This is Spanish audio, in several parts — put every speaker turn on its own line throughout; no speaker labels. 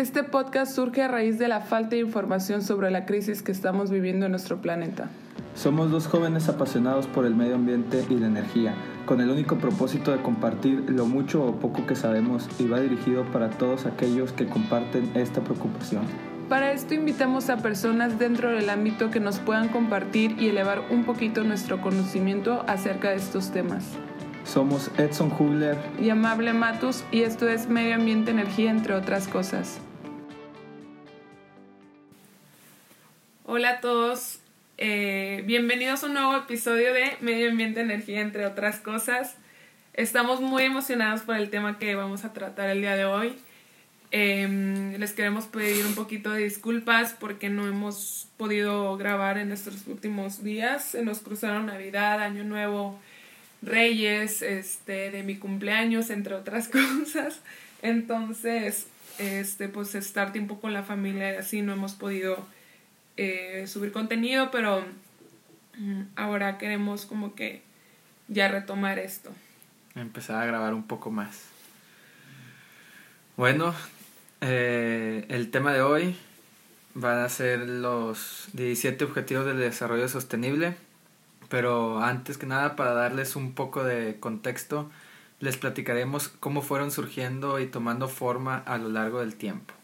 Este podcast surge a raíz de la falta de información sobre la crisis que estamos viviendo en nuestro planeta.
Somos dos jóvenes apasionados por el medio ambiente y la energía, con el único propósito de compartir lo mucho o poco que sabemos y va dirigido para todos aquellos que comparten esta preocupación.
Para esto invitamos a personas dentro del ámbito que nos puedan compartir y elevar un poquito nuestro conocimiento acerca de estos temas.
Somos Edson Hugler
y Amable Matus y esto es Medio Ambiente Energía entre otras cosas. Hola a todos, eh, bienvenidos a un nuevo episodio de Medio Ambiente Energía entre otras cosas. Estamos muy emocionados por el tema que vamos a tratar el día de hoy. Em, les queremos pedir un poquito de disculpas porque no hemos podido grabar en estos últimos días. Se nos cruzaron Navidad, Año Nuevo, Reyes, este, de mi cumpleaños, entre otras cosas. Entonces, este, pues estar tiempo con la familia y así no hemos podido eh, subir contenido, pero mm, ahora queremos como que ya retomar esto.
Empezar a grabar un poco más. Bueno, eh, el tema de hoy van a ser los 17 Objetivos del Desarrollo Sostenible, pero antes que nada para darles un poco de contexto, les platicaremos cómo fueron surgiendo y tomando forma a lo largo del tiempo.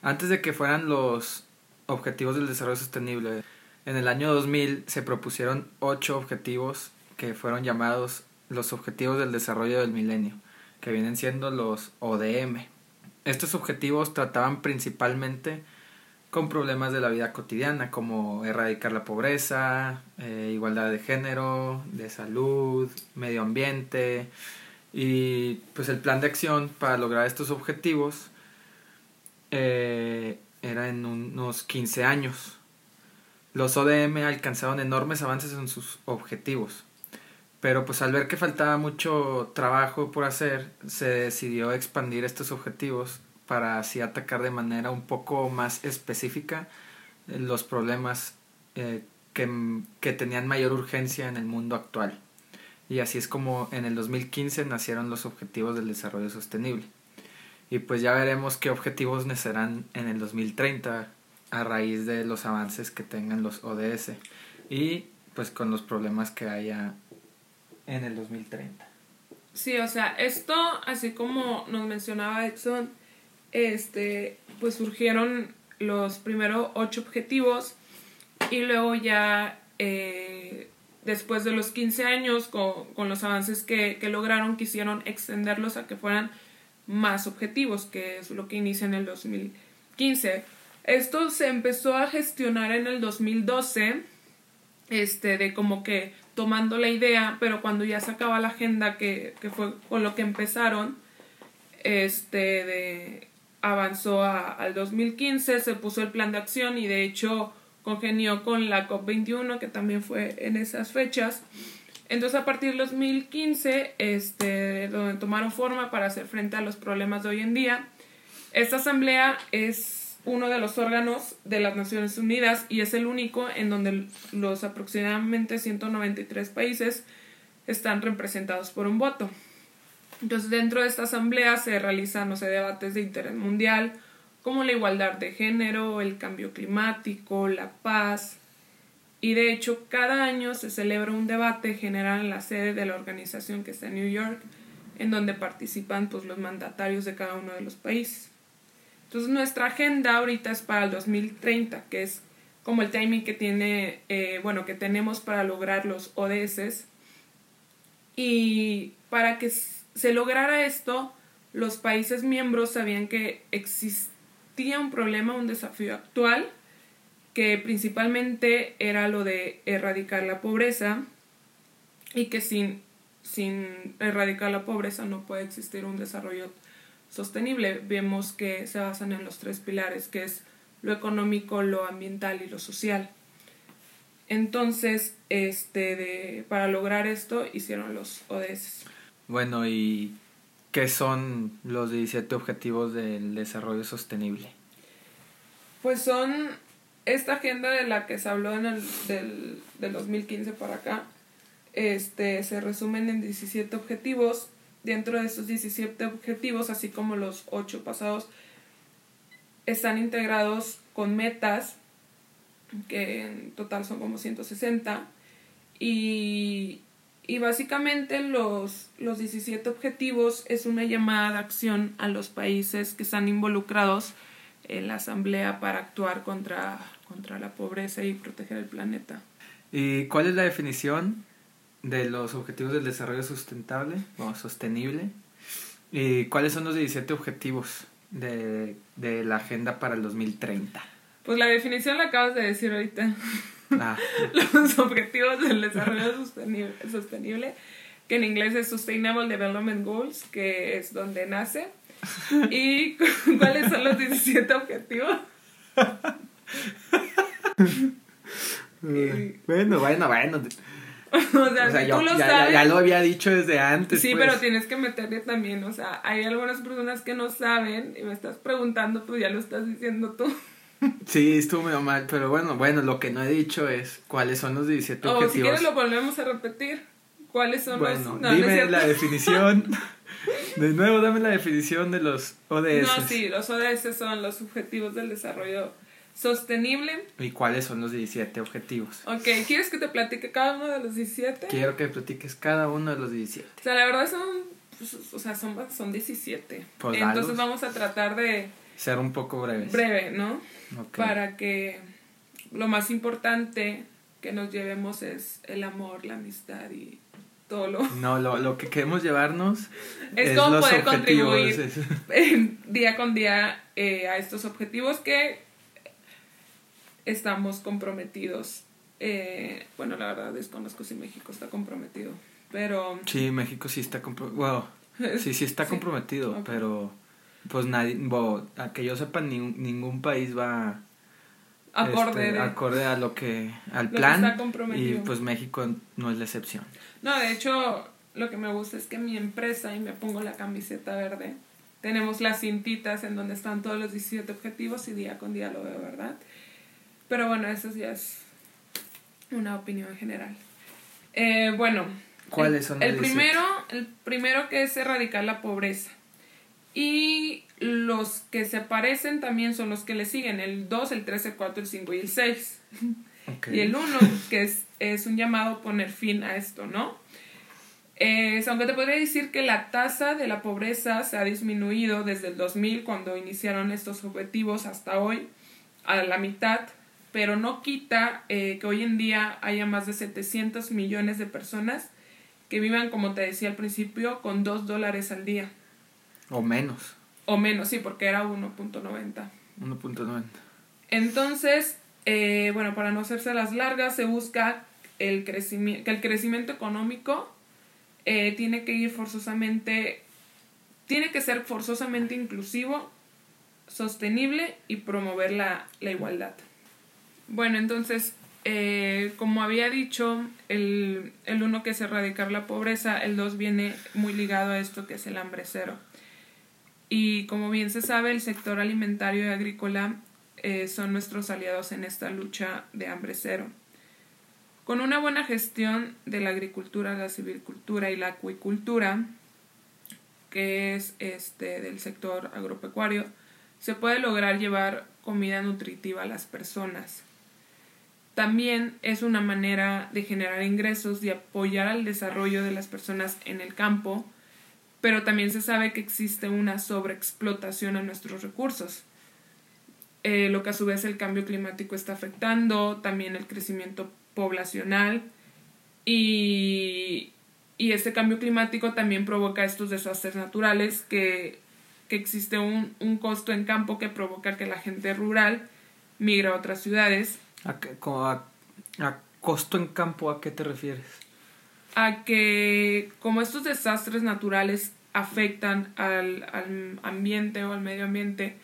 Antes de que fueran los Objetivos del Desarrollo Sostenible. En el año 2000 se propusieron ocho objetivos que fueron llamados los Objetivos del Desarrollo del Milenio, que vienen siendo los ODM. Estos objetivos trataban principalmente con problemas de la vida cotidiana, como erradicar la pobreza, eh, igualdad de género, de salud, medio ambiente, y pues el plan de acción para lograr estos objetivos eh, era en unos 15 años. Los ODM alcanzaron enormes avances en sus objetivos, pero pues al ver que faltaba mucho trabajo por hacer, se decidió expandir estos objetivos para así atacar de manera un poco más específica eh, los problemas eh, que, que tenían mayor urgencia en el mundo actual. Y así es como en el 2015 nacieron los Objetivos del Desarrollo Sostenible. Y pues ya veremos qué objetivos nacerán en el 2030 a raíz de los avances que tengan los ODS y pues con los problemas que haya en el 2030.
Sí, o sea, esto, así como nos mencionaba Edson, este, pues surgieron los primeros ocho objetivos y luego ya eh, después de los 15 años con, con los avances que, que lograron quisieron extenderlos a que fueran más objetivos, que es lo que inicia en el 2015. Esto se empezó a gestionar en el 2012, este, de como que tomando la idea, pero cuando ya se acaba la agenda, que, que fue con lo que empezaron, este, de, avanzó a, al 2015, se puso el plan de acción y de hecho congenió con la COP21, que también fue en esas fechas. Entonces, a partir del 2015, este, donde tomaron forma para hacer frente a los problemas de hoy en día, esta asamblea es uno de los órganos de las Naciones Unidas y es el único en donde los aproximadamente 193 países están representados por un voto. Entonces, dentro de esta asamblea se realizan, no sé, debates de interés mundial, como la igualdad de género, el cambio climático, la paz, y de hecho cada año se celebra un debate general en la sede de la organización que está en New York, en donde participan pues, los mandatarios de cada uno de los países. Entonces nuestra agenda ahorita es para el 2030, que es como el timing que tiene, eh, bueno, que tenemos para lograr los ODS. Y para que se lograra esto, los países miembros sabían que existía un problema, un desafío actual, que principalmente era lo de erradicar la pobreza y que sin, sin erradicar la pobreza no puede existir un desarrollo sostenible. Vemos que se basan en los tres pilares, que es lo económico, lo ambiental y lo social. Entonces, este, de, para lograr esto hicieron los ODS.
Bueno, ¿y qué son los 17 objetivos del desarrollo sostenible?
Pues son esta agenda de la que se habló en el del, del 2015 para acá, este, se resumen en 17 objetivos. Dentro de esos 17 objetivos, así como los 8 pasados, están integrados con metas, que en total son como 160, y, y básicamente los, los 17 objetivos es una llamada de acción a los países que están involucrados en la Asamblea para actuar contra, contra la pobreza y proteger el planeta.
¿Y cuál es la definición de los objetivos del desarrollo sustentable o sostenible? ¿Y cuáles son los 17 objetivos de, de la agenda para el 2030?
Pues la definición la acabas de decir ahorita.
Ah,
los objetivos del desarrollo sostenible, sostenible, que en inglés es Sustainable Development Goals, que es donde nace. ¿Y cuáles son los 17 objetivos? Y-
bueno, bueno, bueno.
o sea,
O sea,
si
yo
tú lo
ya,
sabes.
ya- ya lo había dicho desde antes.
Sí,
pues.
pero tienes que meterle también, o sea, hay algunas personas que no saben y me estás preguntando, pues ya lo estás diciendo tú.
Sí, estuvo medio mal, pero bueno, bueno, lo que no he dicho es cuáles son los 17
O si
objetivos.
quieres lo volvemos a repetir. ¿Cuáles son
bueno,
los...? No,
dime la definición. De nuevo, dame la definición de los ODS.
No, sí, los ODS son los Objetivos del Desarrollo Sostenible.
¿Y cuáles son los 17 objetivos?
Ok, ¿quieres que te platique cada uno de los 17?
Quiero que platiques cada uno de los 17.
O sea, la verdad son, pues, o sea, son, son 17.
Pues
Entonces vamos a tratar de
Ser un poco breves.
breve, ¿no?
Ok.
Para que lo más importante que nos llevemos es el amor, la amistad y todo lo
No, lo, lo que queremos llevarnos
Es como
los
poder
objetivos.
contribuir.
es-
día con día eh, a estos objetivos que estamos comprometidos. Eh, bueno, la verdad desconozco si México está comprometido, pero
Sí, México sí está comprometido. sí, sí está
Sí.
comprometido, pero pues nadie, a que yo sepa, ni- ningún país va
acorde
este,
de...
acorde a lo que al
Lo que
plan y pues México no es la excepción.
No, de hecho, lo que me gusta es que mi empresa, y me pongo la camiseta verde, tenemos las cintitas en donde están todos los 17 objetivos y día con día lo veo, ¿verdad? Pero bueno, eso ya es una opinión general. Eh, bueno,
¿Cuáles
el,
son
el
17?
primero, el primero que es erradicar la pobreza. Y los que se parecen también son los que le siguen, el 2, el 3, el 4, el 5 y el 6.
Ok.
Y el 1, que es, es un llamado a poner fin a esto, ¿no? Es, aunque te podría decir que la tasa de la pobreza se ha disminuido desde el 2000, cuando iniciaron estos objetivos, hasta hoy, a la mitad, pero no quita eh, que hoy en día haya más de 700 millones de personas que vivan, como te decía al principio, con 2 dólares al día.
O menos,
O menos, sí, porque era 1.90.
1.90.
Entonces, eh, bueno, para no hacerse las largas, se busca el crecimiento, que el crecimiento económico eh, tiene que ir forzosamente, tiene que ser forzosamente inclusivo, sostenible y promover la, la igualdad. Bueno, entonces, eh, como había dicho, el, el uno que es erradicar la pobreza, el dos viene muy ligado a esto que es el hambre cero. Y como bien se sabe, el sector alimentario y agrícola eh, son nuestros aliados en esta lucha de hambre cero. Con una buena gestión de la agricultura, la silvicultura y la acuicultura, que es este del sector agropecuario, se puede lograr llevar comida nutritiva a las personas. También es una manera de generar ingresos y apoyar al desarrollo de las personas en el campo, pero también se sabe que existe una sobreexplotación a nuestros recursos, eh, lo que a su vez el cambio climático está afectando, también el crecimiento poblacional y, y este cambio climático también provoca estos desastres naturales que, que existe un, un costo en campo que provoca que la gente rural migra a otras ciudades
¿A, qué- como a, a costo en campo a qué te refieres?
A que como estos desastres naturales afectan al, al ambiente o al medio ambiente,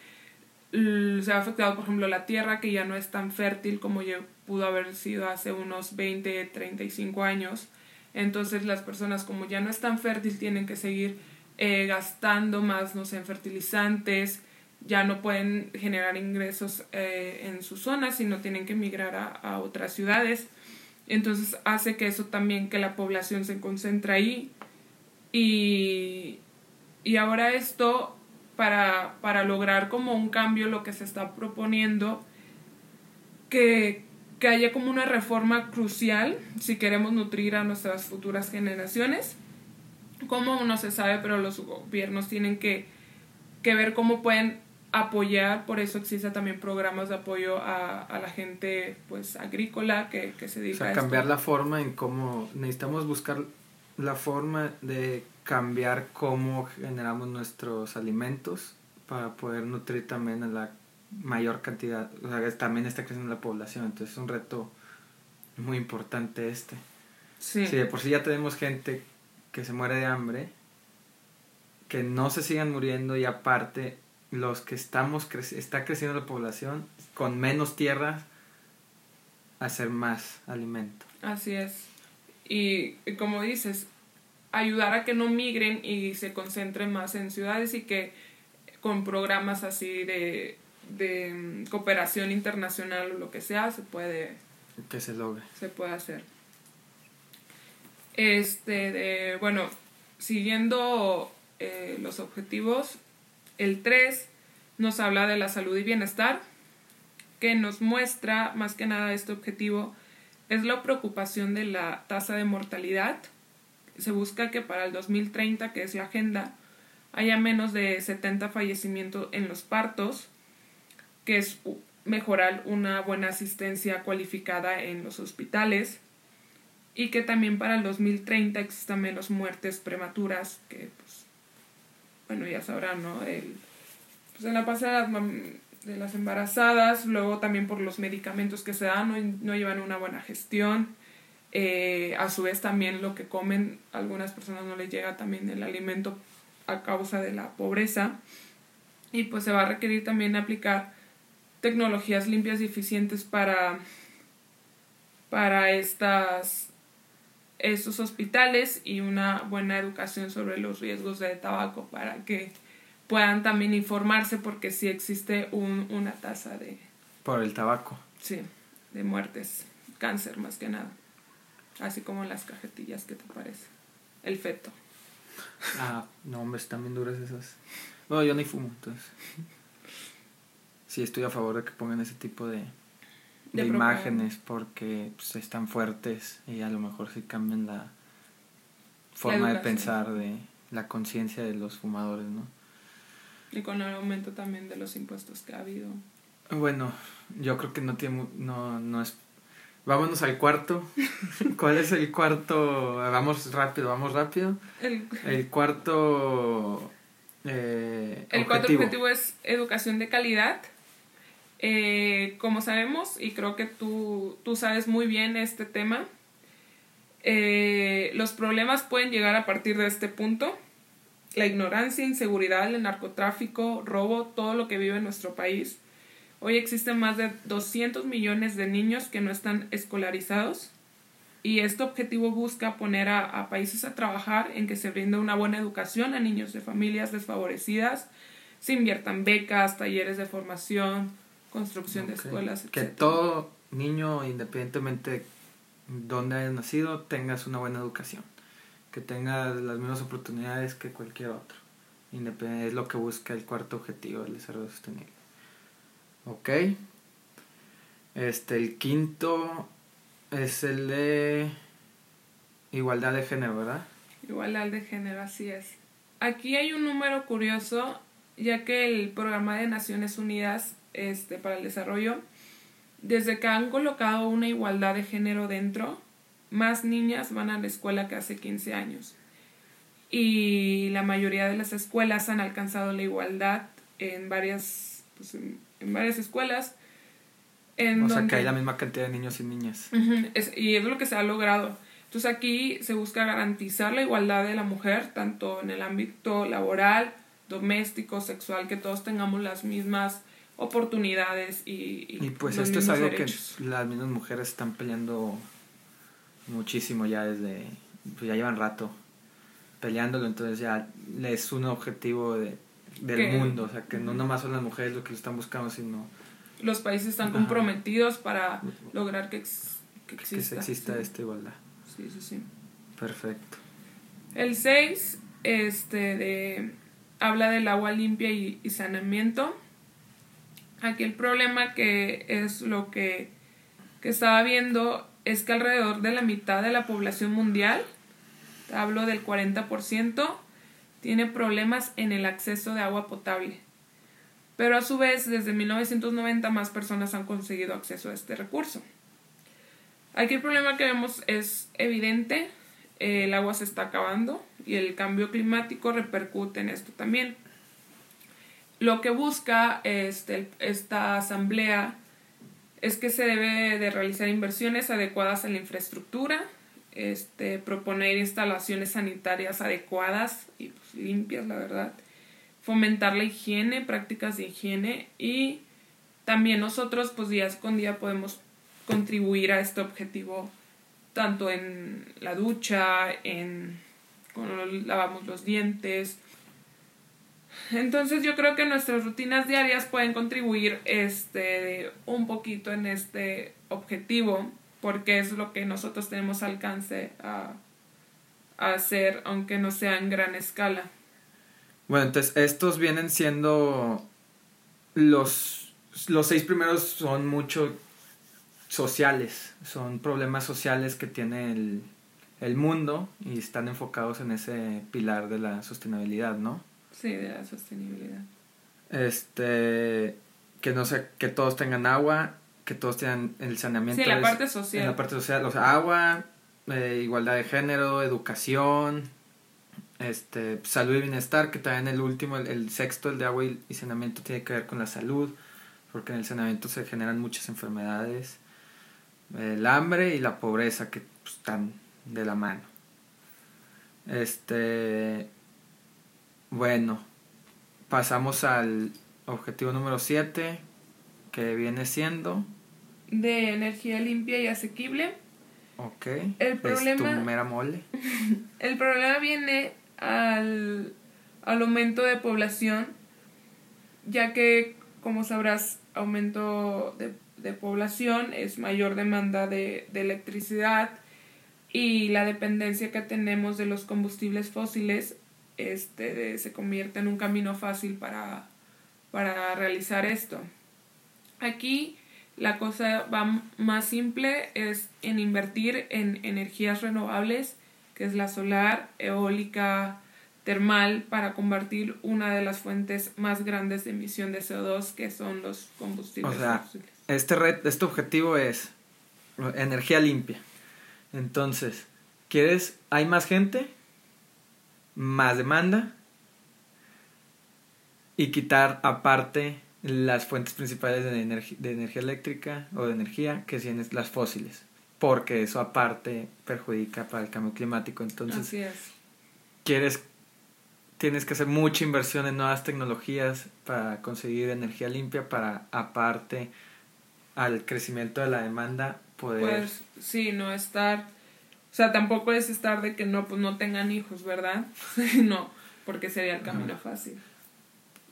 se ha afectado, por ejemplo, la tierra que ya no es tan fértil como ya pudo haber sido hace unos 20, 35 años. Entonces las personas como ya no es tan fértil tienen que seguir eh, gastando más, no sé, en fertilizantes, ya no pueden generar ingresos eh, en su zona, sino tienen que migrar a, a otras ciudades. Entonces hace que eso también, que la población se concentre ahí. Y, y ahora esto para, para lograr como un cambio lo que se está proponiendo, que, que haya como una reforma crucial si queremos nutrir a nuestras futuras generaciones. Como no se sabe, pero los gobiernos tienen que, que ver cómo pueden apoyar, por eso existen también programas de apoyo a, a la gente pues agrícola que, que se dedica
o sea, cambiar la forma en cómo necesitamos buscar la forma de cambiar cómo generamos nuestros alimentos para poder nutrir también a la mayor cantidad, o sea, también está creciendo la población, entonces es un reto muy importante este. Sí. Si de por sí ya tenemos gente que se muere de hambre, que no se sigan muriendo y aparte los que estamos está creciendo la población con menos tierra hacer más alimento.
Así es. Y, como dices, ayudar a que no migren y se concentren más en ciudades y que con programas así de, de mm, cooperación internacional o lo que sea se puede
que se logre
se puede hacer este de, bueno siguiendo eh, los objetivos el 3 nos habla de la salud y bienestar, que nos muestra más que nada este objetivo es la preocupación de la tasa de mortalidad. Se busca que para el 2030, que es la agenda, haya menos de 70 fallecimientos en los partos, que es mejorar una buena asistencia cualificada en los hospitales y que también para el 2030 existan menos muertes prematuras, que pues bueno, ya sabrán, ¿no? El, pues en la pasada de las embarazadas, luego también por los medicamentos que se dan, no, no llevan una buena gestión. Eh, a su vez también lo que comen, algunas personas no les llega también el alimento a causa de la pobreza. Y pues se va a requerir también aplicar tecnologías limpias y eficientes para, para estas estos hospitales y una buena educación sobre los riesgos de tabaco para que puedan también informarse porque sí existe un, una tasa de...
Por el tabaco.
Sí, de muertes, cáncer más que nada. Así como las cajetillas, ¿qué te parece? El feto.
Ah, no, hombre, están bien duras esas. Bueno, yo ni fumo, entonces. Sí, estoy a favor de que pongan ese tipo de, de, imágenes porque pues, están fuertes y a lo mejor sí cambian la forma de pensar de la conciencia de los fumadores, ¿no?
Y con el aumento también de los impuestos que ha habido.
Bueno, yo creo que no tiene no no es Vámonos al cuarto. ¿Cuál es el cuarto? Vamos rápido, vamos rápido. El, el cuarto eh,
el cuarto objetivo es educación de calidad eh, como sabemos, y creo que tú, tú sabes muy bien este tema, eh, los problemas pueden llegar a partir de este punto. La ignorancia, inseguridad, el narcotráfico, robo, todo lo que vive en nuestro país. Hoy existen más de 200 millones de niños que no están escolarizados y este objetivo busca poner a, a, países a trabajar en que se brinde una buena educación a niños de familias desfavorecidas, se inviertan becas, talleres de formación, construcción de escuelas.
Que todo niño, independientemente de dónde haya nacido, tengas una buena educación. Que tenga las mismas oportunidades que cualquier otro. es lo que busca el cuarto objetivo del desarrollo sostenible. Ok. Este, el quinto es el de igualdad de género, ¿verdad?
Igualdad de género, así es. Aquí hay un número curioso, ya que el programa de Naciones Unidas este, para el desarrollo, desde que han colocado una igualdad de género dentro, más niñas van a la escuela que hace 15 años. Y la mayoría de las escuelas han alcanzado la igualdad en varias, pues, en, varias escuelas.
En o sea que hay la misma cantidad de niños y niñas.
y es lo que se ha logrado. Entonces aquí se busca garantizar la igualdad de la mujer, tanto en el ámbito laboral, doméstico, sexual, que todos tengamos las mismas oportunidades y...
Y, pues esto es algo que las mismas mujeres están peleando muchísimo ya desde... Pues ya llevan rato peleándolo, entonces ya es un objetivo de, del mundo, o sea, que no nomás son las mujeres lo que lo están buscando, sino...
Los países están comprometidos para lograr que, que exista.
Que exista esta igualdad.
Sí, sí, sí.
Perfecto.
El 6, este, de habla del agua limpia y, y saneamiento. Aquí el problema que es lo que, que estaba viendo es que alrededor de la mitad de la población mundial, hablo del 40%, tiene problemas en el acceso de agua potable. Pero a su vez, desde 1990 más personas han conseguido acceso a este recurso. Aquí el problema que vemos es evidente, el agua se está acabando y el cambio climático repercute en esto también. Lo que busca este, esta asamblea es que se debe de realizar inversiones adecuadas en la infraestructura, este, proponer instalaciones sanitarias adecuadas y pues, limpias, la verdad, fomentar la higiene, prácticas de higiene y también nosotros pues día con día podemos contribuir a este objetivo tanto en la ducha, en cuando lavamos los dientes. Entonces yo creo que nuestras rutinas diarias pueden contribuir este un poquito en este objetivo porque es lo que nosotros tenemos alcance a, a hacer aunque no sea en gran escala.
Bueno, entonces estos vienen siendo los los seis primeros son mucho sociales, son problemas sociales que tiene el, el mundo y están enfocados en ese pilar de la sostenibilidad, ¿no?
Sí, de la sostenibilidad.
Este, que no sé, que todos tengan agua, que todos tengan el saneamiento.
Sí, la parte social.
En la parte social, o sea, agua, eh, igualdad de género, educación, este, salud y bienestar, que también el último, el, el sexto, el de agua y, y saneamiento, tiene que ver con la salud, porque en el saneamiento se generan muchas enfermedades el hambre y la pobreza que pues, están de la mano. Este, bueno, pasamos al objetivo número 7, que viene siendo...
De energía limpia y asequible.
Ok.
El problema,
es tu mera mole.
el problema viene al, al aumento de población, ya que, como sabrás, aumento de de población, es mayor demanda de, de, electricidad y la dependencia que tenemos de los combustibles fósiles este, de, se convierte en un camino fácil para, para realizar esto. Aquí la cosa va más simple, es en invertir en energías renovables, que es la solar, eólica, termal para convertir una de las fuentes más grandes de emisión de CO2 que son los combustibles
o sea,
fósiles.
Este, red, este objetivo es energía limpia. Entonces, ¿quieres? ¿Hay más gente? Más demanda. Y quitar aparte las fuentes principales de, energía, de energía eléctrica o de energía, que son las fósiles. Porque eso aparte perjudica para el cambio climático. Entonces,
Así es.
quieres tienes que hacer mucha inversión en nuevas tecnologías para conseguir energía limpia para aparte al crecimiento de la demanda poder
pues sí no estar o sea tampoco es estar de que no pues no tengan hijos verdad no porque sería el camino -huh. fácil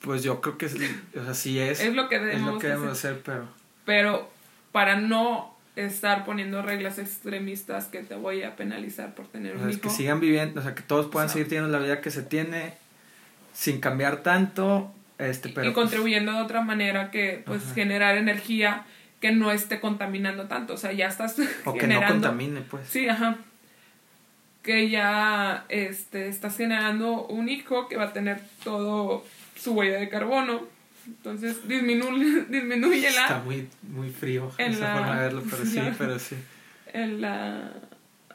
pues yo creo que es, o sea sí es
es lo que debemos,
es lo que debemos hacer. hacer pero
pero para no estar poniendo reglas extremistas que te voy a penalizar por tener
o
un
sea,
hijo.
que sigan viviendo, o sea, que todos puedan o sea, seguir teniendo la vida que se tiene sin cambiar tanto, este, pero
y contribuyendo pues, de otra manera que pues ajá. generar energía que no esté contaminando tanto, o sea, ya estás
o
generando
que no contamine, pues.
Sí, ajá. Que ya este estás generando un hijo que va a tener todo su huella de carbono entonces disminuye, disminuye la...
Está muy, muy frío en esa la, forma de verlo, pero sí, pero sí.
En la,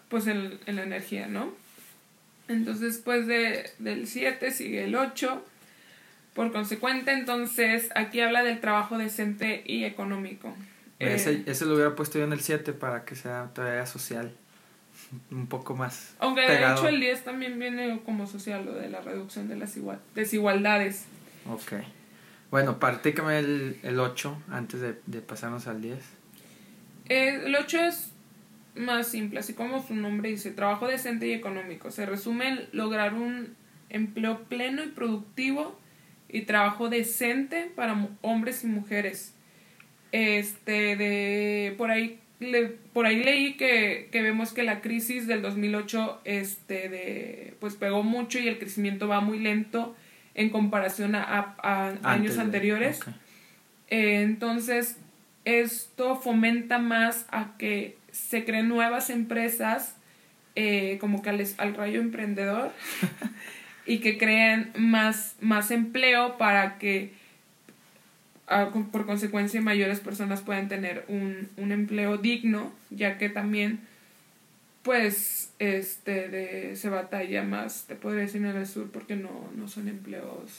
pues en, en la energía, ¿no? Entonces después de, del 7 sigue el 8. Por consecuente, entonces aquí habla del trabajo decente y económico.
Ese, eh, ese lo hubiera puesto yo en el 7 para que sea todavía social. Un poco más.
Aunque
pegado.
de hecho el 10 también viene como social, lo de la reducción de las igual, desigualdades.
Ok. Bueno, partícame el, el 8 antes de, de pasarnos al 10.
Eh, el 8 es más simple, así como su nombre dice, trabajo decente y económico. Se resume en lograr un empleo pleno y productivo y trabajo decente para hombres y mujeres. Este, de, por ahí, le, por ahí leí que, que vemos que la crisis del 2008, este, de, pues pegó mucho y el crecimiento va muy lento en comparación a, años anteriores. Eh, entonces, esto fomenta más a que se creen nuevas empresas, eh, como que al, al rayo emprendedor, y que creen más, más empleo para que por consecuencia mayores personas puedan tener un, un empleo digno, ya que también pues este de, se batalla más, te podría decir en el sur porque no, no son empleos.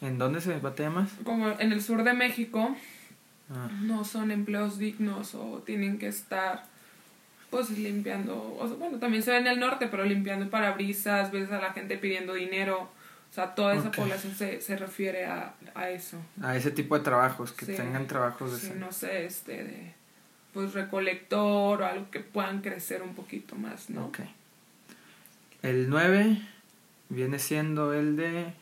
¿En dónde se batalla más?
Como en el sur de México ah. no son empleos dignos o tienen que estar pues limpiando, o bueno, también se ve en el norte, pero limpiando parabrisas, ves a la gente pidiendo dinero, o sea, toda esa población se, se refiere a, a, eso.
A ese tipo de trabajos, que tengan trabajos de
sí, no sé, este, de pues recolector o algo que puedan crecer un poquito más, ¿no? Ok.
El 9 viene siendo el de...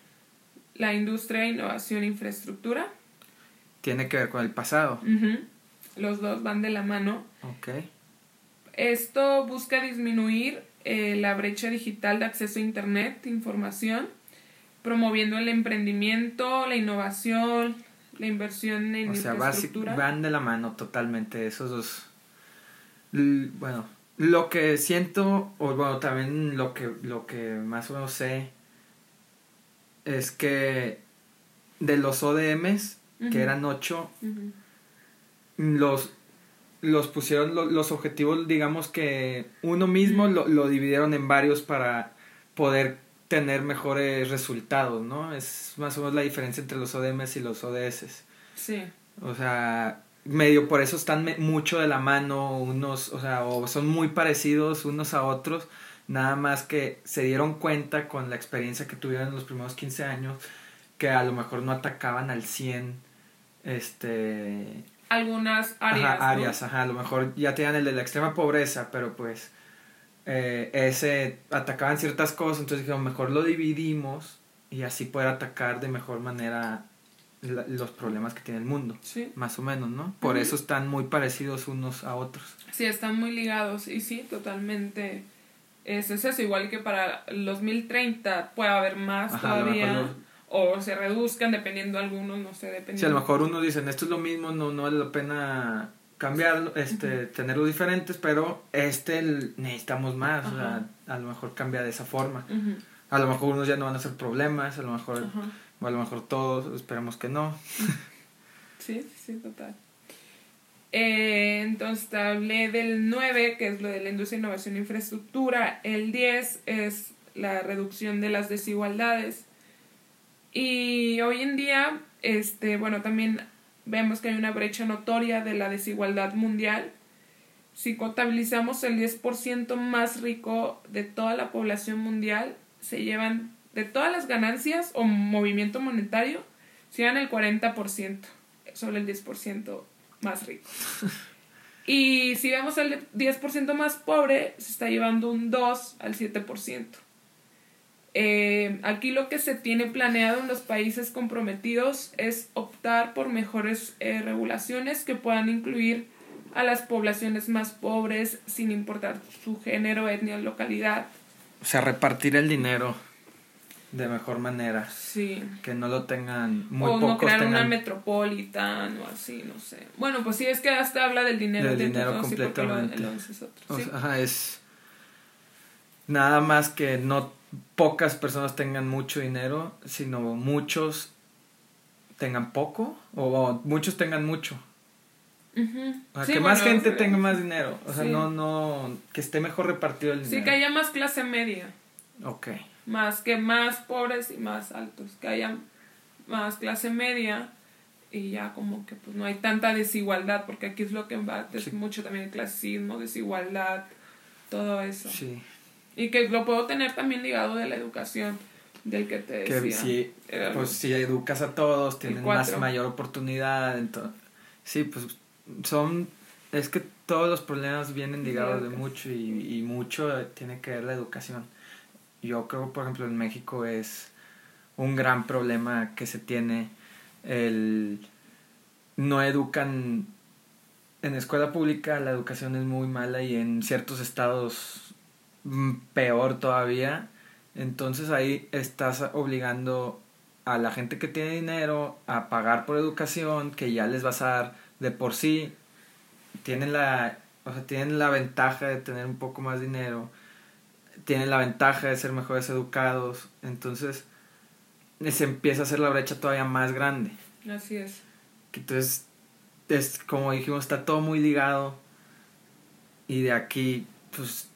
La industria, innovación e infraestructura.
Tiene que ver con el pasado.
Los dos van de la mano. Ok. Esto busca disminuir eh, la brecha digital de acceso a Internet, información, promoviendo el emprendimiento, la innovación, la inversión en o sea,
van de la mano totalmente esos dos. bueno, lo que siento, o bueno, también lo que, lo que más o menos sé, es que de los ODMs, que eran ocho, los, los pusieron los objetivos, digamos que uno mismo lo, lo dividieron en varios para poder tener mejores resultados, ¿no? Es más o menos la diferencia entre los ODMs y los ODS. Sí. O sea, medio por eso están mucho de la mano unos, o sea, o son muy parecidos unos a otros, nada más que se dieron cuenta con la experiencia que tuvieron en los primeros 15 años que a lo mejor no atacaban al 100 este
algunas áreas,
ajá, áreas, ajá, a lo mejor ya tenían el de la extrema pobreza, pero pues eh, ese atacaban ciertas cosas, entonces dijeron, mejor lo dividimos y así poder atacar de mejor manera los problemas que tiene el mundo. Sí. Más o menos, ¿no? Por eso están muy parecidos unos a otros.
Sí, están muy ligados y sí, totalmente. Es, es eso, igual que para el 2030 puede haber más todavía. O se reduzcan dependiendo algunos, no sé, dependiendo.
Si a lo mejor uno dicen, esto es lo mismo, no, no vale la pena cambiarlo, este, tenerlo diferentes, pero este necesitamos más, o sea, a lo mejor cambia de esa forma. A lo mejor unos ya no van a ser problemas, a lo mejor, o a lo mejor todos, esperemos que no.
sí, sí, total. Eh, entonces hablé del 9, que es lo de la industria, innovación e infraestructura. El 10 es la reducción de las desigualdades. Y hoy en día, este, bueno, también vemos que hay una brecha notoria de la desigualdad mundial. Si contabilizamos el 10% más rico de toda la población mundial, se llevan de todas las ganancias o movimiento monetario, se llevan el 40% sobre el 10% más rico. Y si vemos el 10% más pobre, se está llevando un 2 al 7%. Eh, aquí lo que se tiene planeado en los países comprometidos es optar por mejores eh, regulaciones que puedan incluir a las poblaciones más pobres sin importar su género, etnia localidad.
O sea, repartir el dinero de mejor manera. Sí. Que no lo tengan muy
o no crear una metropolitan o así, no sé. Bueno, pues sí, es que hasta habla del dinero. Del dinero completamente.
ajá, es nada más que no pocas personas tengan mucho dinero, sino muchos tengan poco o muchos tengan mucho. que más gente tenga más dinero. O sea, no, no, que esté mejor repartido el dinero.
Sí, que haya más clase media. Ok. Más que más pobres y más altos. Que haya más clase media y ya como que pues no hay tanta desigualdad, porque aquí es lo que va, es mucho también el clasismo, desigualdad, todo eso. Sí. Y que lo puedo tener también ligado de la educación del que te decía. Que
si, pues si educas a todos, tienen más mayor oportunidad. Entonces, sí, pues son... Es que todos los problemas vienen ligados de mucho y, y mucho tiene que ver la educación. Yo creo, por ejemplo, en México es un gran problema que se tiene el... No educan... En escuela pública la educación es muy mala y en ciertos estados peor todavía. Entonces ahí estás obligando a la gente que tiene dinero a pagar por educación que ya les vas a dar de por sí tienen la o sea, tienen la ventaja de tener un poco más dinero, tienen la ventaja de ser mejores educados, entonces se empieza a hacer la brecha todavía más grande.
Así es.
Entonces, es como dijimos, está todo muy ligado y de aquí, pues,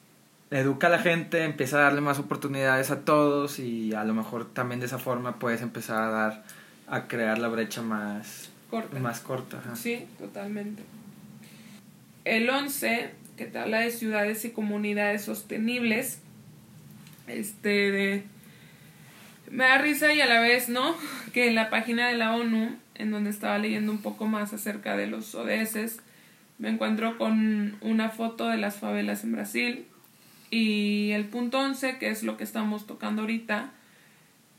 educa a la gente, empieza a darle más oportunidades a todos y a lo mejor también de esa forma puedes empezar a dar, a crear la brecha más
corta.
Más corta
Sí, totalmente. El 11, que te habla de ciudades y comunidades sostenibles, este, de... Me da risa y a la vez, ¿no? Que en la página de la ONU, en donde estaba leyendo un poco más acerca de los ODS, me encuentro con una foto de las favelas en Brasil y el punto 11, que es lo que estamos tocando ahorita,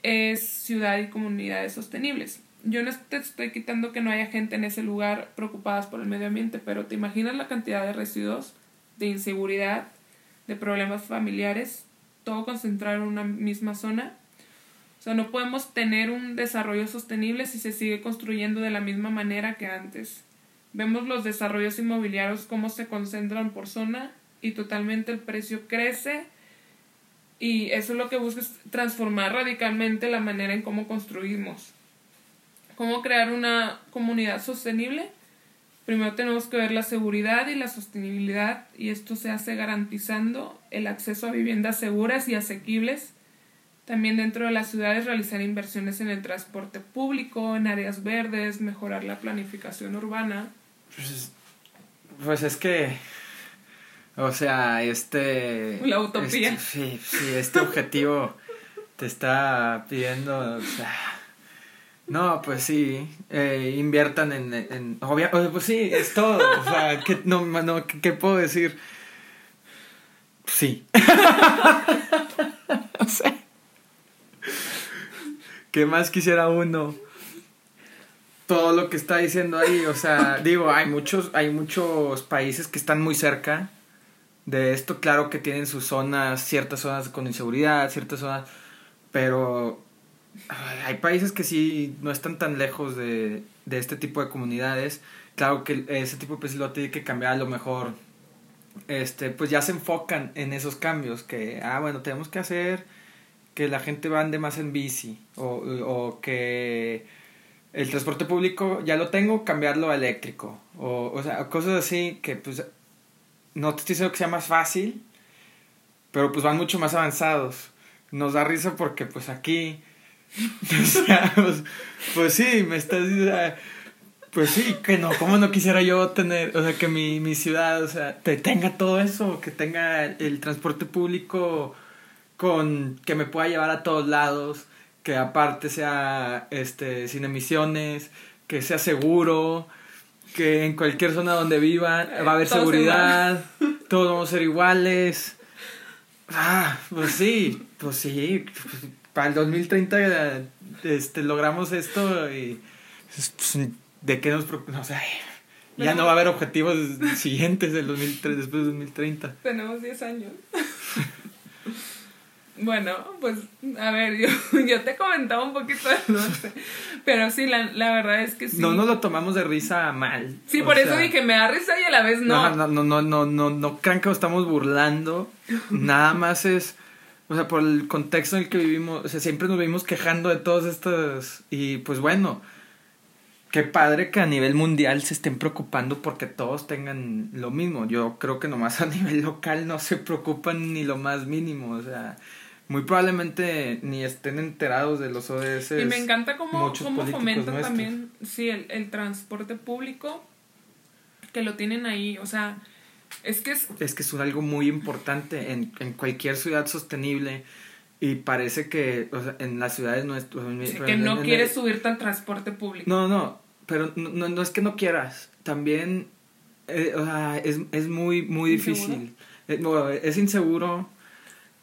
es ciudad y comunidades sostenibles. Yo no te estoy quitando que no haya gente en ese lugar preocupadas por el medio ambiente, pero ¿te imaginas la cantidad de residuos, de inseguridad, de problemas familiares, todo concentrado en una misma zona? O sea, no podemos tener un desarrollo sostenible si se sigue construyendo de la misma manera que antes. Vemos los desarrollos inmobiliarios cómo se concentran por zona y totalmente el precio crece y eso es lo que busca transformar radicalmente la manera en cómo construimos. ¿Cómo crear una comunidad sostenible? Primero tenemos que ver la seguridad y la sostenibilidad y esto se hace garantizando el acceso a viviendas seguras y asequibles. También dentro de las ciudades realizar inversiones en el transporte público, en áreas verdes, mejorar la planificación urbana.
Pues, pues es que o sea, este...
La utopía.
Este, sí, sí, este objetivo te está pidiendo... O sea, no, pues sí, eh, inviertan en... en obvia, pues sí, es todo. O sea, ¿qué, no, no, ¿qué, puedo decir? Sí. o sea, ¿qué más quisiera uno? Todo lo que está diciendo ahí, o sea, digo, hay muchos, hay muchos países que están muy cerca de esto, claro que tienen sus zonas, ciertas zonas con inseguridad, ciertas zonas, pero hay países que sí no están tan lejos de, de este tipo de comunidades. Claro que ese tipo de países lo tiene que cambiar a lo mejor. Este, pues ya se enfocan en esos cambios que, ah, bueno, tenemos que hacer que la gente ande más en bici o, o que el transporte público ya lo tengo, cambiarlo a eléctrico o, o sea, cosas así que pues no te estoy diciendo que sea más fácil, pero pues van mucho más avanzados. Nos da risa porque pues aquí, pues, pues, sí, me estás diciendo, pues sí, que no, ¿cómo no quisiera yo tener, o sea, que mi, mi ciudad, o sea, te tenga todo eso, que tenga el transporte público con, que me pueda llevar a todos lados, que aparte sea, este, sin emisiones, que sea seguro, que en cualquier zona donde vivan va a haber seguridad, todos vamos a ser iguales. Ah, pues sí, pues sí, para el 2030 este, logramos esto y pues, de qué nos no sé, ya no va a haber objetivos siguientes del 2003, después del 2030.
Tenemos 10 años. Bueno, pues a ver, yo, yo te comentaba un poquito de no sé, pero sí, la, la verdad es que sí.
No nos lo tomamos de risa mal.
Sí, por eso dije, me da risa y a la vez no.
No, no, no, no, no, no, crean que nos estamos burlando, nada más es, o sea, por el contexto en el que vivimos, o sea, siempre nos vivimos quejando de todas estas, y pues bueno, qué padre que a nivel mundial se estén preocupando porque todos tengan lo mismo. Yo creo que nomás a nivel local no se preocupan ni lo más mínimo, o sea muy probablemente ni estén enterados de los ODS.
Y me encanta cómo, cómo fomentan también, sí, el, el, transporte público, que lo tienen ahí, o sea, es que es...
Es que es algo muy importante en, en cualquier ciudad sostenible. Y parece que o sea, en las ciudades no es...
que no quieres subirte al transporte público.
No, no, pero no, no es que no quieras. También eh, o sea, es, es muy, muy difícil. Eh, es inseguro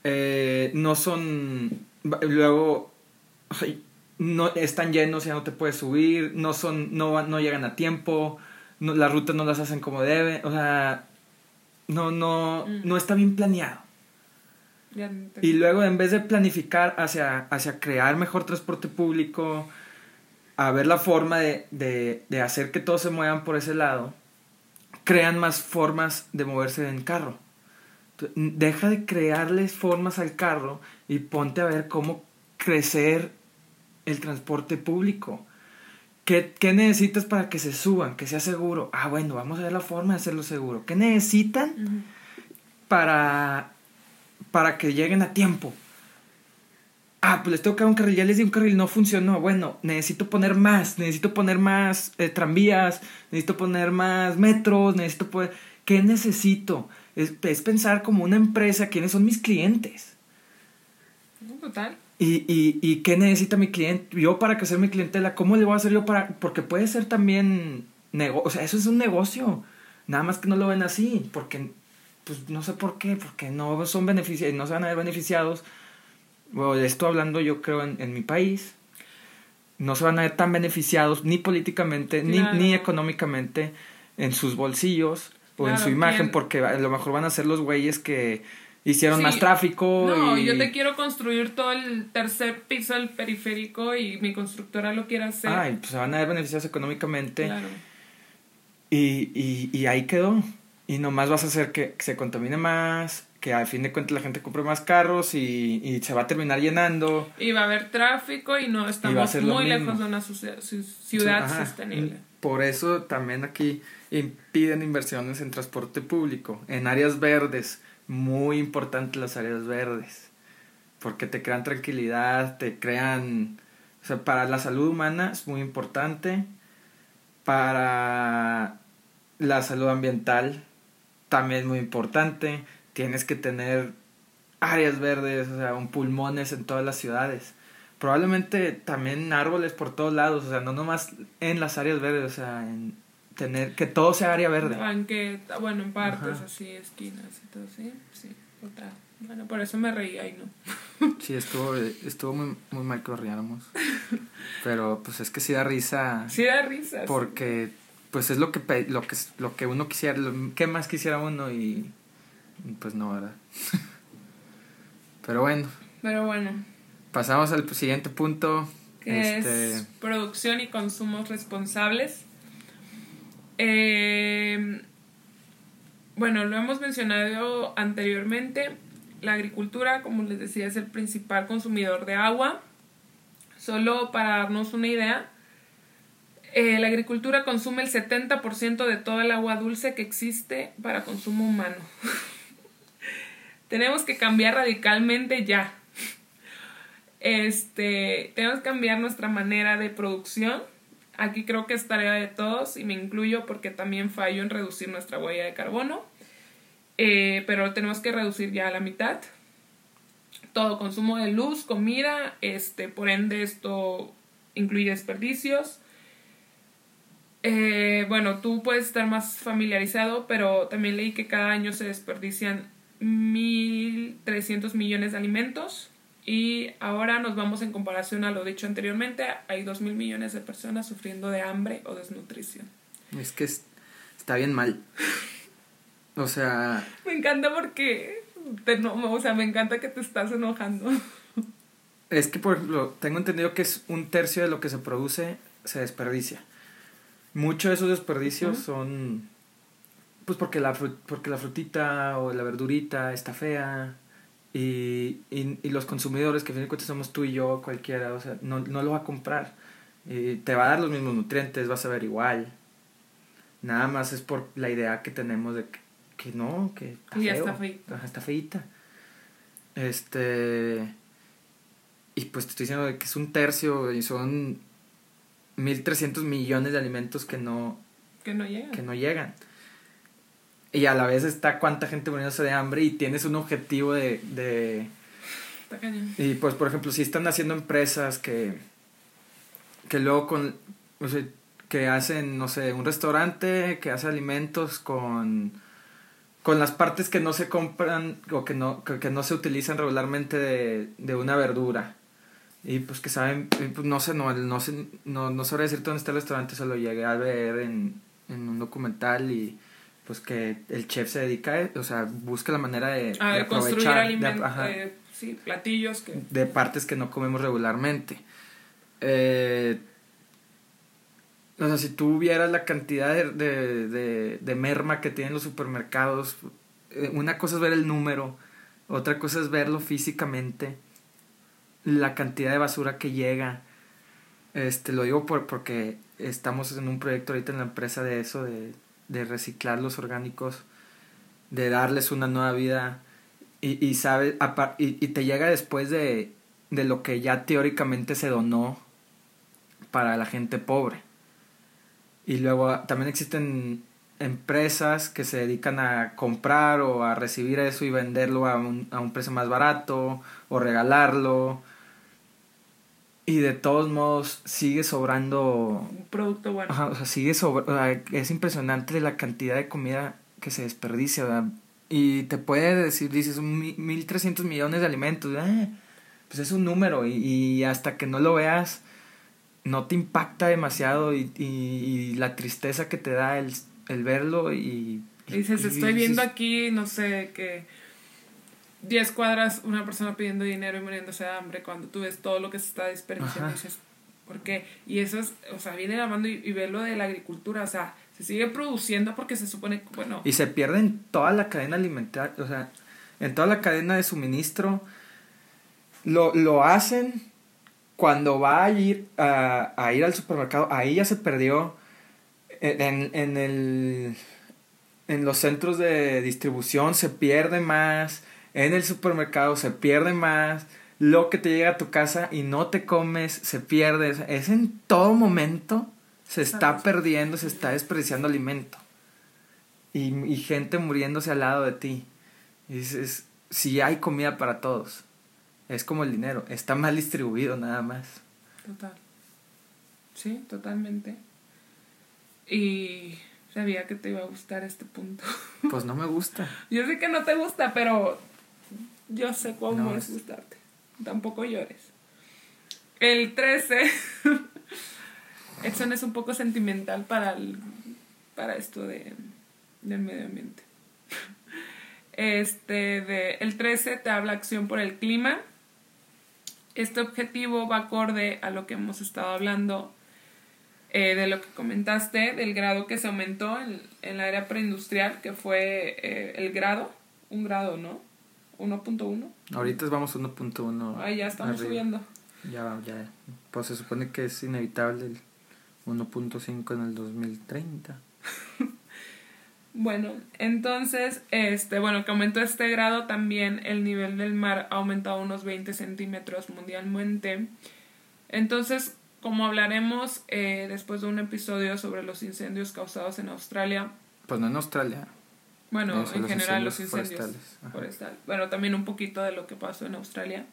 eh, no son, luego, no están llenos, ya no te puedes subir, no son, no, no llegan a tiempo, no, las rutas no las hacen como deben, o sea, no, no, mm. no está bien planeado. Y luego, en vez de planificar hacia, hacia crear mejor transporte público, a ver la forma de, de, de hacer que todos se muevan por ese lado, crean más formas de moverse en carro. Deja de crearles formas al carro y ponte a ver cómo crecer el transporte público. ¿Qué, ¿Qué, necesitas para que se suban? Que sea seguro. Ah, bueno, vamos a ver la forma de hacerlo seguro. ¿Qué necesitan para, para que lleguen a tiempo? Ah, pues les tengo que dar un carril. Ya les di un carril, no funcionó. Bueno, necesito poner más. Necesito poner más eh, tranvías. Necesito poner más metros. Necesito poner... ¿Qué necesito? Es, es pensar como una empresa, quiénes son mis clientes.
Total.
¿Y, y, y qué necesita mi cliente? Yo para crecer mi clientela, ¿cómo le voy a hacer yo para...? Porque puede ser también... Nego o sea, eso es un negocio. Nada más que no lo ven así. Porque, pues no sé por qué. Porque no son beneficiados, no se van a ver beneficiados. Bueno, de esto hablando yo creo en, en mi país. No se van a ver tan beneficiados ni políticamente, claro. ni, ni económicamente en sus bolsillos o claro, en su imagen. ¿quién? Porque a lo mejor van a ser los güeyes que hicieron sí. más tráfico.
No,
y...
yo te quiero construir todo el tercer piso del periférico y mi constructora lo quiere hacer.
Ah, y pues se van a ver beneficiados económicamente. Claro. Y, y, y ahí quedó. Y nomás vas a hacer que, que, se contamine más, que al fin de cuentas la gente compre más carros y, y se va a terminar llenando.
Y va a haber tráfico y no estamos y muy lejos de una ciudad sostenible.
Por eso también aquí impiden inversiones en transporte público, en áreas verdes muy importantes las áreas verdes, porque te crean tranquilidad, te crean, o sea, para la salud humana es muy importante, para la salud ambiental también es muy importante, tienes que tener áreas verdes, o sea, un pulmones en todas las ciudades. Probablemente también árboles por todos lados, o sea, no nomás en las áreas verdes, o sea, en tener que todo sea área verde.
Banqueta, bueno, en partes Ajá. así, esquinas y todo, sí, sí, total. Bueno, por eso me reí ahí, ¿no?
Sí, estuvo, estuvo muy, muy mal que riéramos. Pero pues es que sí da risa.
Sí da risa.
Porque pues es lo que, lo que, lo que uno quisiera, lo, ¿qué más quisiera uno? Y pues no, ¿verdad? Pero bueno.
Pero bueno.
Pasamos al siguiente punto.
Que este... es producción y consumos responsables. Eh, bueno, lo hemos mencionado anteriormente. La agricultura, como les decía, es el principal consumidor de agua. Solo para darnos una idea, eh, la agricultura consume el 70% de toda el agua dulce que existe para consumo humano. tenemos que cambiar radicalmente ya. Este, tenemos que cambiar nuestra manera de producción Aquí creo que es tarea de todos y me incluyo porque también fallo en reducir nuestra huella de carbono, eh, pero tenemos que reducir ya a la mitad. Todo consumo de luz, comida, este, por ende esto incluye desperdicios. Eh, bueno, tú puedes estar más familiarizado, pero también leí que cada año se desperdician 1.300 millones de alimentos y ahora nos vamos en comparación a lo dicho anteriormente, hay dos mil millones de personas sufriendo de hambre o desnutrición.
Es que es, está bien mal. O sea...
Me encanta porque... Te no, o sea, me encanta que te estás enojando.
Es que, por ejemplo, tengo entendido que es un tercio de lo que se produce se desperdicia. Muchos de esos desperdicios uh -huh. son... Pues porque la, porque la frutita o la verdurita está fea y, y, y, los consumidores, que a fin de cuentas somos tú y yo, cualquiera, o sea, no, no lo va a comprar. Y te va a dar los mismos nutrientes, vas a ver igual. Nada más es por la idea que tenemos de que, que no, que
está, ya está feita.
Ajá, está feita. Este. Y pues te estoy diciendo que es un tercio y son 1.300 millones de alimentos que no.
Que no llegan.
Que no llegan y a la vez está cuánta gente muriéndose de hambre y tienes un objetivo de... de y pues, por ejemplo, si están haciendo empresas que, que luego con... O sea, que hacen, no sé, un restaurante que hace alimentos con, con las partes que no se compran o que no, que, que no se utilizan regularmente de, de, una verdura. Y pues que saben, pues no sé, no, no, sé, no, no sabré decirte dónde está el restaurante, se lo llegué a ver en, en un documental y pues que el chef se dedica, o sea, busca la manera de, de aprovechar, de, ajá,
eh, sí, platillos que...
de partes que no comemos regularmente. Eh, o sea, si tú vieras la cantidad de, de, de, de merma que tienen los supermercados, eh, una cosa es ver el número, otra cosa es verlo físicamente, la cantidad de basura que llega. Este, lo digo por, porque estamos en un proyecto ahorita en la empresa de eso, de, de reciclar los orgánicos, de darles una nueva vida y, y, sabe, apa- y, y te llega después de, de lo que ya teóricamente se donó para la gente pobre. Y luego ah, también existen empresas que se dedican a comprar o a recibir eso y venderlo a un, a un precio más barato o regalarlo. Y de todos modos sigue sobrando
Un producto bueno.
Ajá, o sea, sigue sobre, o sea, es impresionante la cantidad de comida que se desperdicia, ¿verdad? Y te puede decir, dices, un mi- 1.300 millones de alimentos, eh, pues es un número y, y hasta que no lo veas, no te impacta demasiado y, y, y la tristeza que te da el, el verlo y...
Dices, estoy viendo
dices,
aquí, no sé, que 10 cuadras una persona pidiendo dinero y muriéndose de hambre cuando tú ves todo lo que se está desperdiciando y dices, ¿por qué? Y eso es, o sea, viene la mano y, y ve lo de la agricultura, o sea, se sigue produciendo porque se supone, que, bueno,
Y se pierde en toda la cadena alimentaria, o sea, en toda la cadena de suministro. Lo, lo hacen cuando va a ir a, a ir al supermercado, ahí ya se perdió en, en, el, en los centros de distribución se pierde más, en el supermercado se pierde más, lo que te llega a tu casa y no te comes se pierde, es en todo momento se está perdiendo, se está desperdiciando alimento y, y gente muriéndose al lado de ti. Y dices, si hay comida para todos, es como el dinero, está mal distribuido nada más.
total. Sí, totalmente. Y sabía que te iba a gustar este punto.
Pues no me gusta.
Yo sé que no te gusta, pero yo sé cómo
No,
es gustarte. Tampoco llores. El 13. Edson es un poco sentimental para, el- para esto de, del medio ambiente. Este, de, el 13 te habla acción por el clima. Este objetivo va acorde a lo que hemos estado hablando, eh, de lo que comentaste, del grado que se aumentó en, en la era preindustrial, que fue eh, el grado, un grado, ¿no? 1.1.
Ahorita vamos 1.1.
Ahí ya estamos
arriba.
subiendo.
Ya, ya. Pues se supone que es inevitable el 1.5 en el 2030.
Bueno, entonces, este, bueno, que aumentó este grado también el nivel del mar ha aumentado unos 20 centímetros mundialmente. Entonces, como hablaremos eh, después de un episodio sobre los incendios causados en Australia,
Pues no en Australia.
Bueno, en
los
general los
incendios forestales,
forestal. Bueno, también un poquito de lo que pasó en Australia.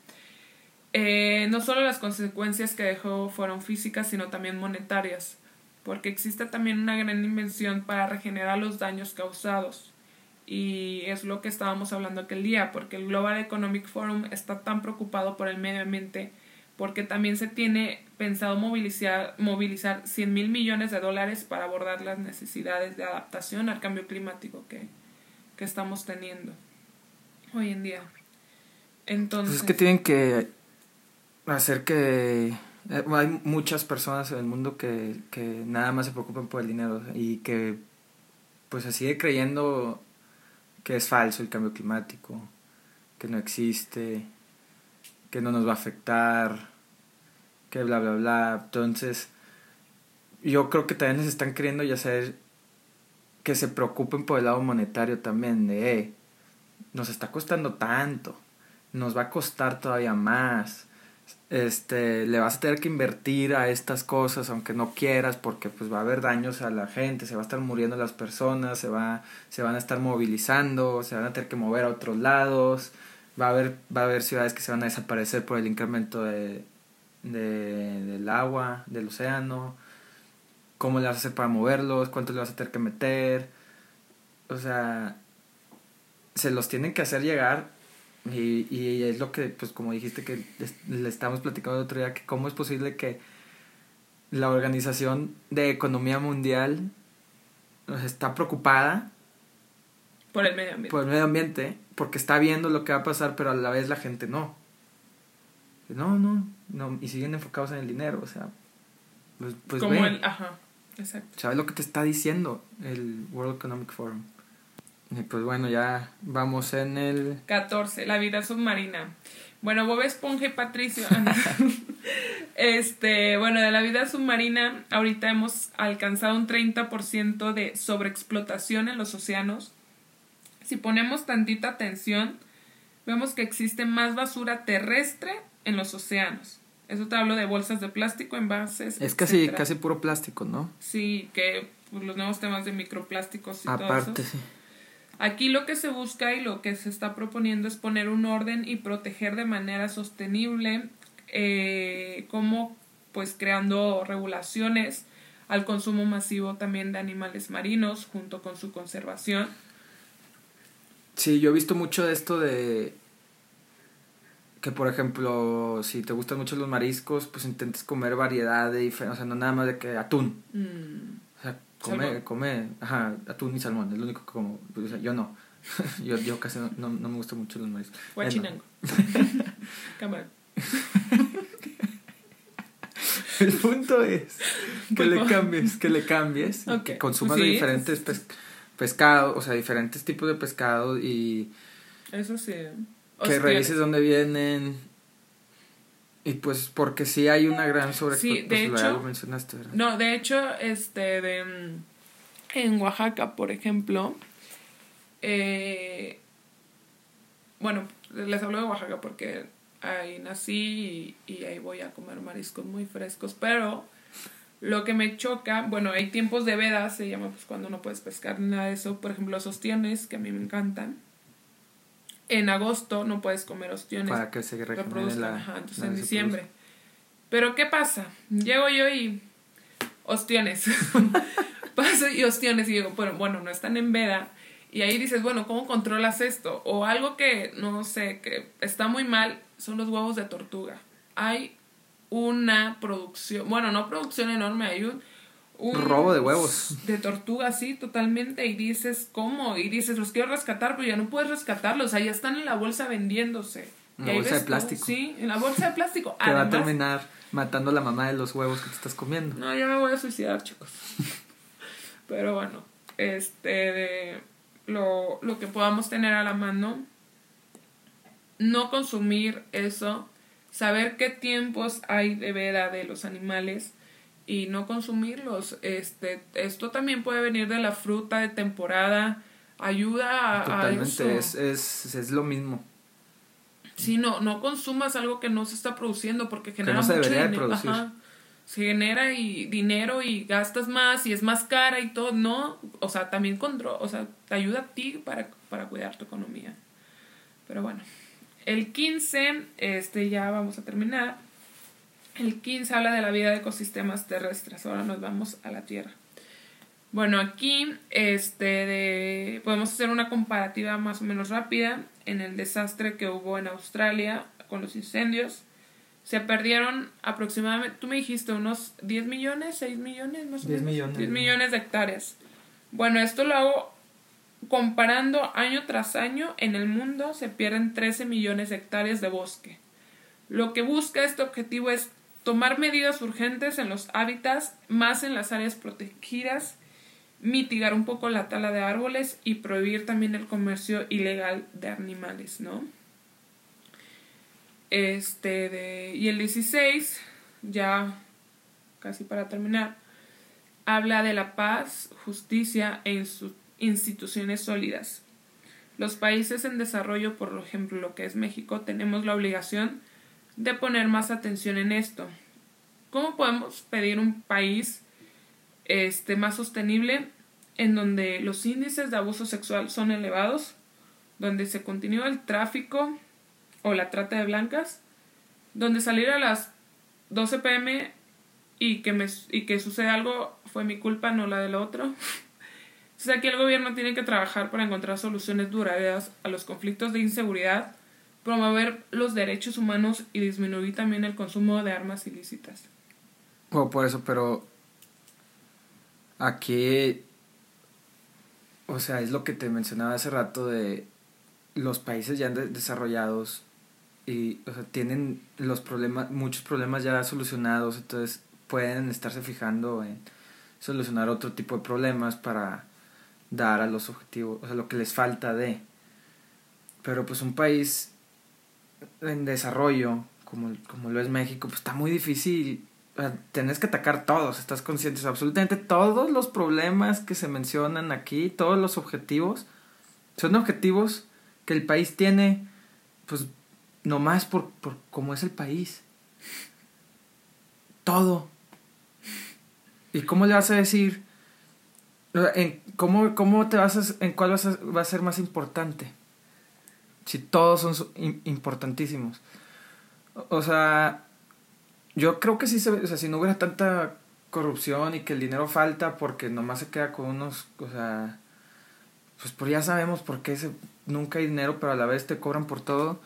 Eh, no solo las consecuencias que dejó fueron físicas, sino también monetarias, porque existe también una gran invención para regenerar los daños causados. Y es lo que estábamos hablando aquel día, porque el Global Economic Forum está tan preocupado por el medio ambiente, porque también se tiene pensado movilizar, movilizar 100 mil millones de dólares para abordar las necesidades de adaptación al cambio climático que, que estamos teniendo hoy en día. Entonces,
Pues es que tienen que hacer que... eh, hay muchas personas en el mundo que, que nada más se preocupan por el dinero y que pues se sigue creyendo que es falso el cambio climático, que no existe, que no nos va a afectar, que bla, bla, bla. Entonces, yo creo que también les están queriendo ya hacer que se preocupen por el lado monetario también, de, "Eh, nos está costando tanto, nos va a costar todavía más, este, le vas a tener que invertir a estas cosas aunque no quieras porque pues va a haber daños a la gente, se va a estar muriendo las personas, se va, se van a estar movilizando, se van a tener que mover a otros lados, va a haber, va a haber ciudades que se van a desaparecer por el incremento de, de, del agua, del océano, cómo le vas a hacer para moverlos, cuánto le vas a tener que meter, o sea, se los tienen que hacer llegar y, y es lo que, pues como dijiste que le estamos platicando el otro día, que cómo es posible que la Organización de Economía Mundial pues, está preocupada
Por el medio ambiente.
Por el medio ambiente, porque está viendo lo que va a pasar, pero a la vez la gente no. No, no, no, y siguen enfocados en el dinero, o sea, pues, pues
Como el, ajá, exacto.
¿sabes lo que te está diciendo el World Economic Forum? Y pues bueno, ya vamos en el...
14. La vida submarina. Bueno, Bob Esponja y Patricio. este, bueno, de la vida submarina, ahorita hemos alcanzado un 30% de sobreexplotación en los océanos. Si ponemos tantita atención, vemos que existe más basura terrestre en los océanos. Eso te hablo de bolsas de plástico, envases.
Es casi,
etcétera.
casi puro plástico, ¿no?
Sí, que pues, los nuevos temas de microplásticos y todo eso.
Aparte, sí.
Aquí lo que se busca y lo que se está proponiendo es poner un orden y proteger de manera sostenible, eh, como pues creando regulaciones al consumo masivo también de animales marinos junto con su conservación.
Sí, yo he visto mucho de esto de que por ejemplo, si te gustan mucho los mariscos, pues intentes comer variedad de diferentes, o sea, no nada más de que atún.
Mm,
O sea, come,
Salmón.
come, ajá, atún y salmón, es lo único que como, pues, o sea, yo no. yo, yo casi no, no, no me gustan mucho los mariscos.
Guachinango. Camarón.
El punto es que le cambies, que le cambies, y
Ok,
que consumas
sí,
diferentes pes- pescados, o sea, diferentes tipos de pescado y
Eso sí.
Que revises dónde vienen. Y pues porque sí hay una gran sobreexplotación.
Sí, de
pues,
hecho-
mencionaste, ¿verdad?
No, de hecho, este, de, mm, en Oaxaca, por ejemplo, eh, bueno, les hablo de Oaxaca porque ahí nací y, y ahí voy a comer mariscos muy frescos, pero lo que me choca, bueno, hay tiempos de veda, se llama pues cuando no puedes pescar ni nada de eso, por ejemplo, los ostiones, que a mí me encantan. En agosto no puedes comer ostiones
Para que se regenere la...
ajá, entonces
la-
en diciembre. Pero ¿qué pasa? Llego yo y ostiones. Paso y ostiones y digo, bueno, bueno, no están en veda. Y ahí dices, bueno, ¿cómo controlas esto? O algo que, no sé, que está muy mal son los huevos de tortuga. Hay una producción, bueno, no producción enorme, hay un... un
Robo de huevos.
De tortuga, sí, totalmente. Y dices, ¿cómo? Y dices, los quiero rescatar, pero ya no puedes rescatarlos. O sea, ya están en la bolsa vendiéndose.
En la bolsa
ves
de plástico.
sí, en la bolsa de plástico.
Que va a terminar matando a la mamá de los huevos que te estás comiendo.
no, ya me voy a suicidar, chicos. Pero bueno, este, de lo, lo que podamos tener a la mano, no consumir eso, saber qué tiempos hay de veda de los animales y no consumirlos. Este, esto también puede venir de la fruta de temporada, ayuda a, a
Totalmente,
eso.
es, es, es lo mismo.
Sí, no, no consumas algo que no se está produciendo porque genera
no se
mucho
debería de
dinero.
producir.
Ajá. Se genera y dinero y gastas más y es más cara y todo, no, o sea, también contro o sea, te ayuda a ti para, para cuidar tu economía. Pero bueno, el 15, este ya vamos a terminar. El 15 habla de la vida de ecosistemas terrestres. Ahora nos vamos a la Tierra. Bueno, aquí este de, podemos hacer una comparativa más o menos rápida en el desastre que hubo en Australia con los incendios. Se perdieron aproximadamente, tú me dijiste, unos 10 millones, 6 millones, más o
10
menos.
millones.
10 millones de hectáreas. Bueno, esto lo hago comparando año tras año. En el mundo se pierden 13 millones de hectáreas de bosque. Lo que busca este objetivo es tomar medidas urgentes en los hábitats, más en las áreas protegidas, mitigar un poco la tala de árboles y prohibir también el comercio ilegal de animales, ¿no? Este de, y el 16, ya casi para terminar, habla de la paz, justicia e instituciones sólidas. Los países en desarrollo, por ejemplo lo que es México, tenemos la obligación de poner más atención en esto. ¿Cómo podemos pedir un país este, más sostenible en donde los índices de abuso sexual son elevados, donde se continúa el tráfico o la trata de blancas, donde salir a las 12 pm y que, me, y que suceda algo fue mi culpa, no la del otro? Entonces aquí el gobierno tiene que trabajar para encontrar soluciones duraderas a los conflictos de inseguridad, promover los derechos humanos y disminuir también el consumo de armas ilícitas.
O por eso, pero aquí, o sea, es lo que te mencionaba hace rato de los países ya desarrollados y o sea, tienen los problemas, muchos problemas ya solucionados, entonces pueden estarse fijando en solucionar otro tipo de problemas para dar a los objetivos, o sea, lo que les falta de. Pero pues un país en desarrollo, como, como lo es México, pues está muy difícil. Tienes que atacar todos, estás consciente. absolutamente todos los problemas que se mencionan aquí, todos los objetivos, son objetivos que el país tiene, pues nomás por, por cómo es el país. Todo. ¿Y cómo le vas a decir? En, ¿cómo, ¿Cómo te vas a, en cuál vas a, va a ser más importante? Si todos son importantísimos. O, sea, yo creo que sí se, o sea, si no hubiera tanta corrupción y que el dinero falta porque nomás se queda con unos, o sea, pues por ya sabemos por qué nunca hay dinero, pero a la vez te cobran por todo.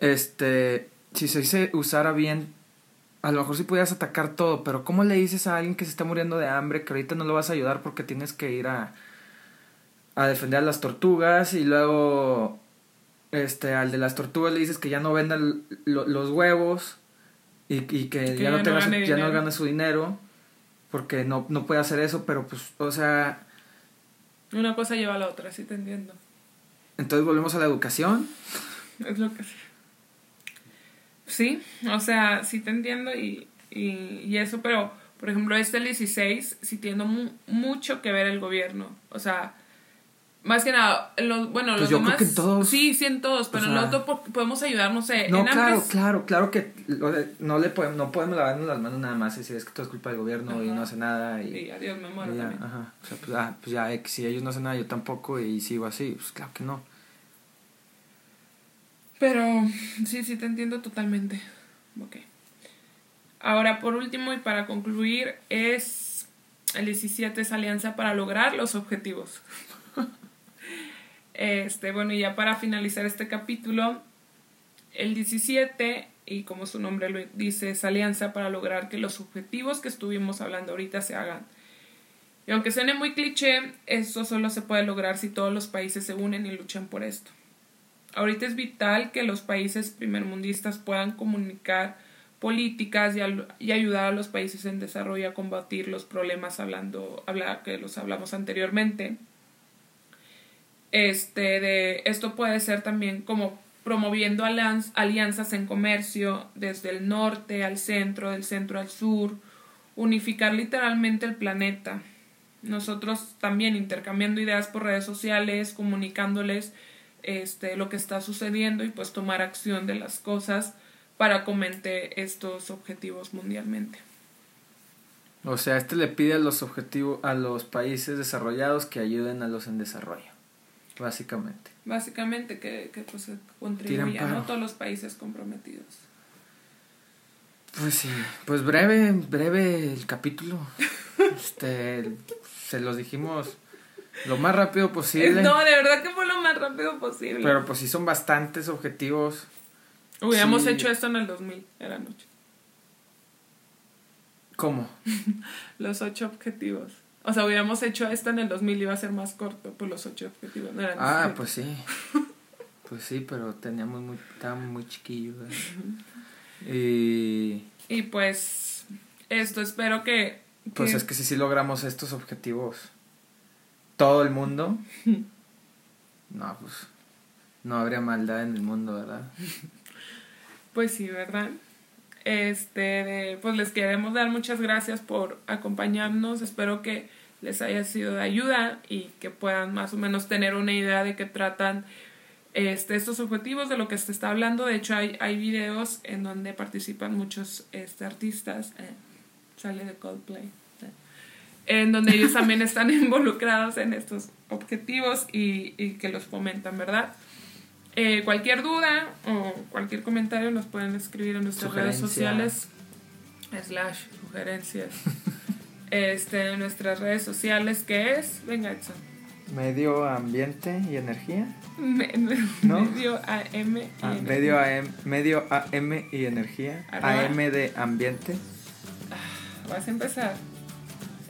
Este, si se usara bien a lo mejor sí pudieras atacar todo, pero ¿cómo le dices a alguien que se está muriendo de hambre que ahorita no lo vas a ayudar porque tienes que ir a, a defender a las tortugas y luego este al de las tortugas le dices que ya no venda los huevos y, que, ya, no, ya no gane su dinero porque no, no puede hacer eso, pero pues, o sea...
Una cosa lleva a la otra, sí te entiendo.
Entonces volvemos a la educación.
Es lo que sí. Sí, o sea, sí te entiendo y, y, eso, pero por ejemplo, este 16 sí tiene mucho que ver el gobierno. O sea, más que nada, los, bueno, pues los demás. todos, sí, sí, en todos, pero en lo otro podemos ayudar, no sé.
No, claro, claro, claro que no le podemos, no podemos lavarnos las manos nada más y decir es que todo es culpa del gobierno y no hace nada. Y,
adiós, me muero. también.
Ajá. O sea, pues, ah, pues ya, si ellos no hacen nada, yo tampoco y sigo así. Pues claro que no.
Pero sí, sí, te entiendo totalmente. Ok. Ahora, por último y para concluir, es el 17 es alianza para lograr los objetivos. Este, bueno, y ya para finalizar este capítulo, el 17, y como su nombre lo dice, es alianza para lograr que los objetivos que estuvimos hablando ahorita se hagan. Y aunque suene muy cliché, eso solo se puede lograr si todos los países se unen y luchan por esto. Ahorita es vital que los países primermundistas puedan comunicar políticas y, ayudar a los países en desarrollo a combatir los problemas hablando, habla, que los hablamos anteriormente. Este, de, esto puede ser también como promoviendo alianzas en comercio desde el norte al centro, del centro al sur, unificar literalmente el planeta. Nosotros también intercambiando ideas por redes sociales, comunicándoles este, lo que está sucediendo y pues tomar acción de las cosas para comente estos objetivos mundialmente.
O sea, este le pide a los objetivos a los países desarrollados que ayuden a los en desarrollo, básicamente.
Básicamente que, que pues contribuyan a todos los países comprometidos.
Pues sí, pues breve, breve el capítulo. este, se los dijimos lo más rápido posible.
No, de verdad que fue lo más rápido posible.
Pero pues sí son bastantes objetivos.
Hubiéramos hecho esto en el 2000, era noche.
¿Cómo?
los ocho objetivos. O sea, hubiéramos hecho esto en el 2000 iba a ser más corto, pues los ocho objetivos no eran
Ah, pues sí. pues sí, pero teníamos muy, estábamos muy chiquillos. y...
y pues esto espero que...
Pues es que si sí logramos estos objetivos todo el mundo, no, pues no habría maldad en el mundo, ¿verdad?
Pues sí, ¿verdad? Este, pues les queremos dar muchas gracias por acompañarnos. Espero que les haya sido de ayuda y que puedan más o menos tener una idea de qué tratan este, estos objetivos, de lo que se está hablando. De hecho, hay, hay videos en donde participan muchos este, artistas. Eh, sale de Coldplay en donde ellos también están involucrados en estos objetivos y, y que los fomentan, ¿verdad? Eh, cualquier duda o cualquier comentario nos pueden escribir en nuestras redes sociales, slash sugerencias, este, en nuestras redes sociales, que es, venga Edson.
Medio ambiente y energía.
Medio AM y
ah, Medio AM, medio AM y energía. AM de ambiente.
Ah, vas a empezar.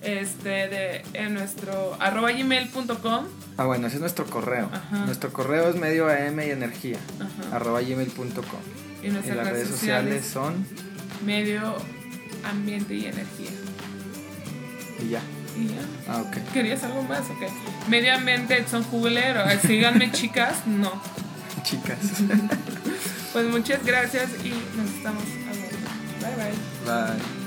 este, de, en nuestro arroba gmail.com.
Ah, bueno, ese es nuestro correo.
Ajá.
Nuestro correo es medio am y energía,
Ajá.
arroba gmail.com. Y
nuestras
las redes sociales son
medio ambiente y energía.
y ya.
Y ya.
Ah, ok.
¿Querías algo más? Ok. Medio ambiente son jubilero. Síganme, chicas. No.
Chicas.
Pues muchas gracias y nos estamos hablando. Bye bye.
Bye.